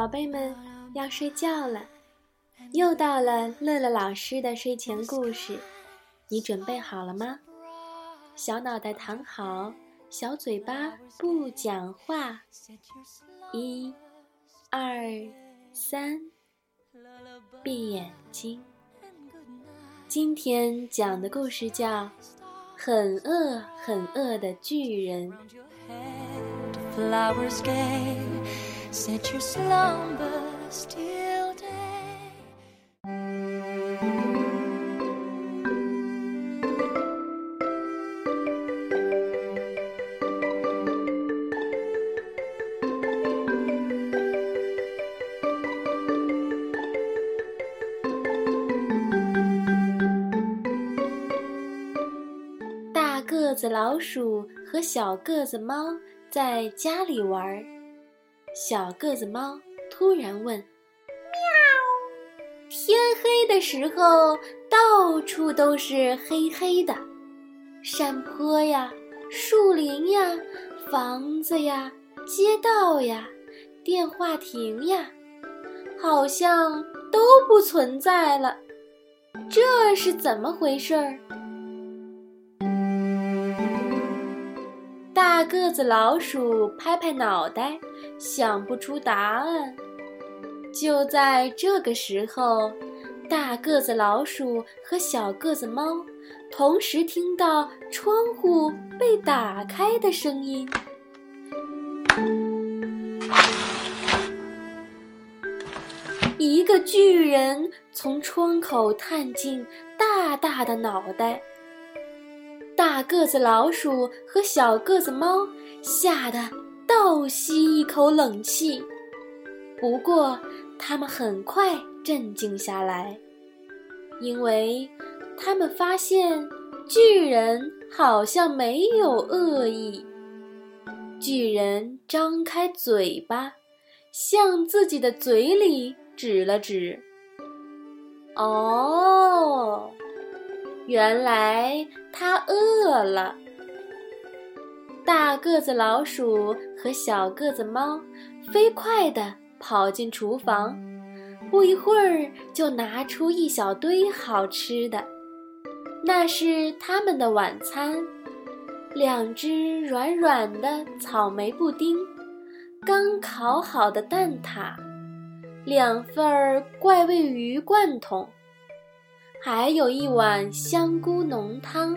宝贝们要睡觉了，又到了乐乐老师的睡前故事，你准备好了吗？小脑袋躺好，小嘴巴不讲话。一、二、三，闭眼睛。今天讲的故事叫《很饿很饿的巨人》。Set your slumber still day. 大个子老鼠和小个子猫在家里玩儿。小个子猫突然问：“喵！天黑的时候，到处都是黑黑的，山坡呀，树林呀，房子呀，街道呀，电话亭呀，好像都不存在了。这是怎么回事儿？”大个子老鼠拍拍脑袋，想不出答案。就在这个时候，大个子老鼠和小个子猫同时听到窗户被打开的声音。一个巨人从窗口探进大大的脑袋。大个子老鼠和小个子猫吓得倒吸一口冷气，不过他们很快镇静下来，因为他们发现巨人好像没有恶意。巨人张开嘴巴，向自己的嘴里指了指。哦。原来它饿了。大个子老鼠和小个子猫飞快地跑进厨房，不一会儿就拿出一小堆好吃的。那是他们的晚餐：两只软软的草莓布丁，刚烤好的蛋挞，两份怪味鱼罐头。还有一碗香菇浓汤。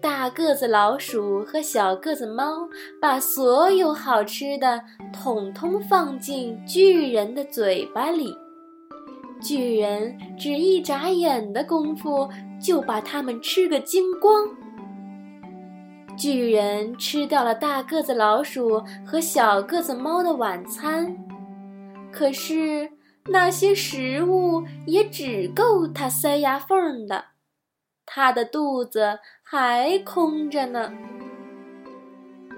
大个子老鼠和小个子猫把所有好吃的统统放进巨人的嘴巴里，巨人只一眨眼的功夫就把它们吃个精光。巨人吃掉了大个子老鼠和小个子猫的晚餐，可是。那些食物也只够他塞牙缝的，他的肚子还空着呢。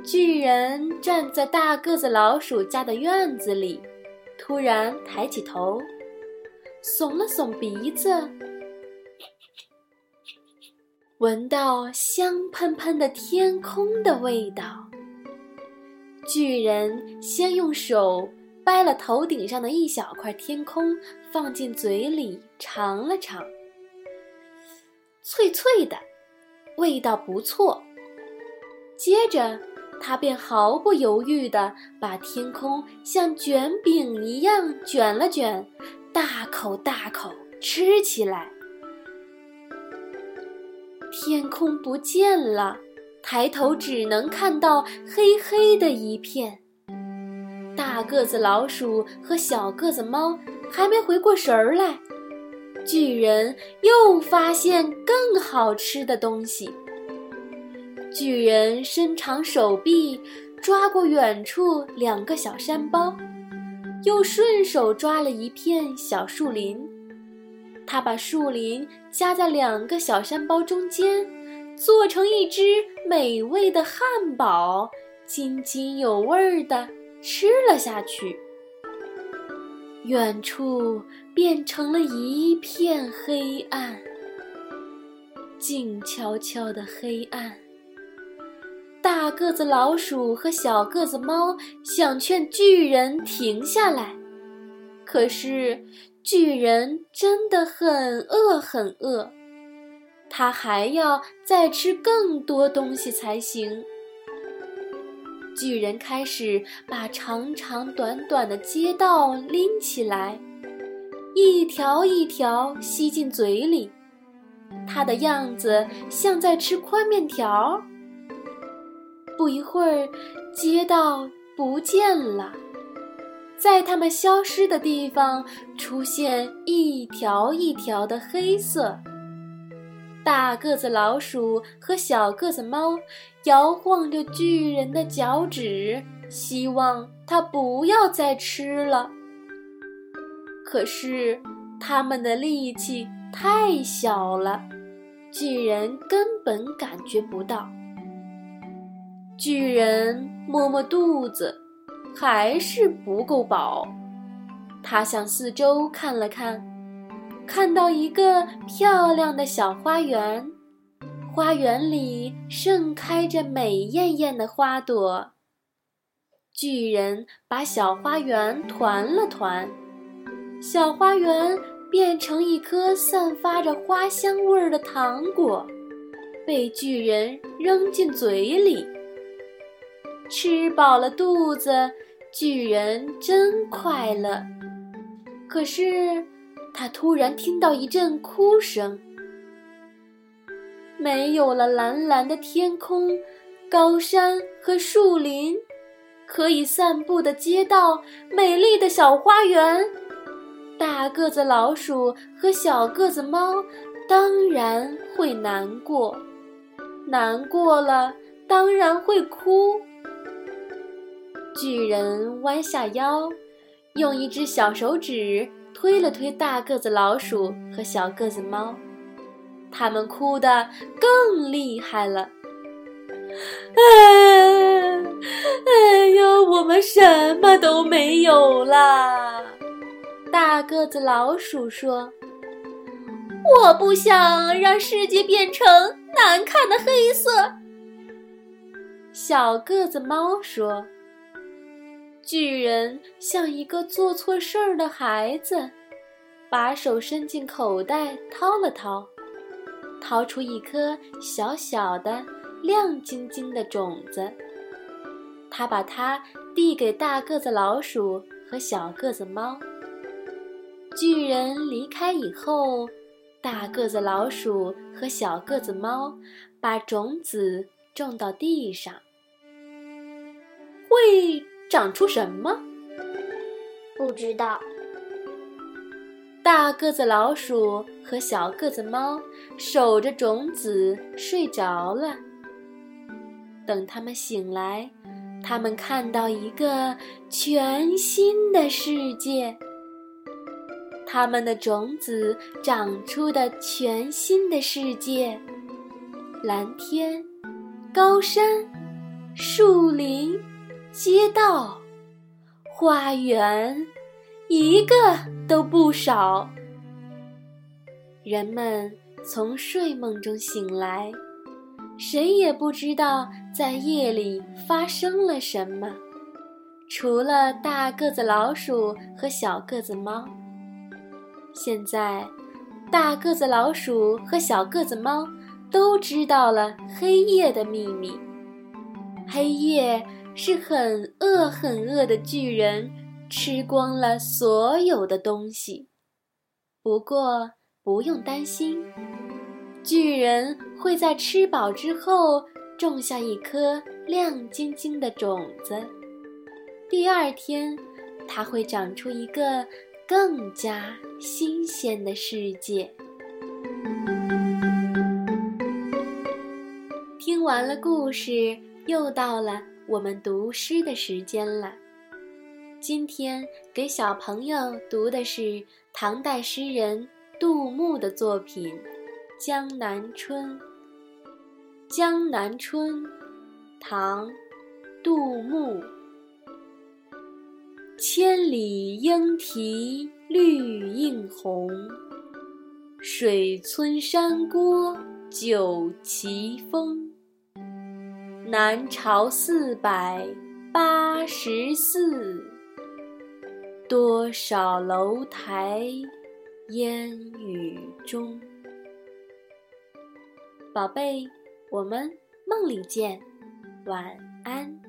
巨人站在大个子老鼠家的院子里，突然抬起头，耸了耸鼻子，闻到香喷喷的天空的味道。巨人先用手。掰了头顶上的一小块天空，放进嘴里尝了尝，脆脆的，味道不错。接着，他便毫不犹豫地把天空像卷饼一样卷了卷，大口大口吃起来。天空不见了，抬头只能看到黑黑的一片。大个子老鼠和小个子猫还没回过神儿来，巨人又发现更好吃的东西。巨人伸长手臂，抓过远处两个小山包，又顺手抓了一片小树林。他把树林夹在两个小山包中间，做成一只美味的汉堡，津津有味儿的。吃了下去，远处变成了一片黑暗，静悄悄的黑暗。大个子老鼠和小个子猫想劝巨人停下来，可是巨人真的很饿很饿，他还要再吃更多东西才行。巨人开始把长长短短的街道拎起来，一条一条吸进嘴里。他的样子像在吃宽面条。不一会儿，街道不见了，在它们消失的地方出现一条一条的黑色。大个子老鼠和小个子猫摇晃着巨人的脚趾，希望他不要再吃了。可是，他们的力气太小了，巨人根本感觉不到。巨人摸摸肚子，还是不够饱。他向四周看了看。看到一个漂亮的小花园，花园里盛开着美艳艳的花朵。巨人把小花园团了团，小花园变成一颗散发着花香味儿的糖果，被巨人扔进嘴里。吃饱了肚子，巨人真快乐。可是。他突然听到一阵哭声。没有了蓝蓝的天空、高山和树林，可以散步的街道、美丽的小花园，大个子老鼠和小个子猫当然会难过。难过了，当然会哭。巨人弯下腰，用一只小手指。推了推大个子老鼠和小个子猫，他们哭得更厉害了。哎，哎呦，我们什么都没有啦！大个子老鼠说：“我不想让世界变成难看的黑色。”小个子猫说。巨人像一个做错事儿的孩子，把手伸进口袋掏了掏，掏出一颗小小的、亮晶晶的种子。他把它递给大个子老鼠和小个子猫。巨人离开以后，大个子老鼠和小个子猫把种子种到地上。会。长出什么？不知道。大个子老鼠和小个子猫守着种子睡着了。等他们醒来，他们看到一个全新的世界。他们的种子长出的全新的世界，蓝天、高山、树林。街道、花园，一个都不少。人们从睡梦中醒来，谁也不知道在夜里发生了什么，除了大个子老鼠和小个子猫。现在，大个子老鼠和小个子猫都知道了黑夜的秘密。黑夜。是很饿很饿的巨人，吃光了所有的东西。不过不用担心，巨人会在吃饱之后种下一颗亮晶晶的种子。第二天，它会长出一个更加新鲜的世界。听完了故事，又到了。我们读诗的时间了。今天给小朋友读的是唐代诗人杜牧的作品《江南春》。《江南春》，唐，杜牧。千里莺啼绿映红，水村山郭酒旗风。南朝四百八十寺，多少楼台烟雨中。宝贝，我们梦里见，晚安。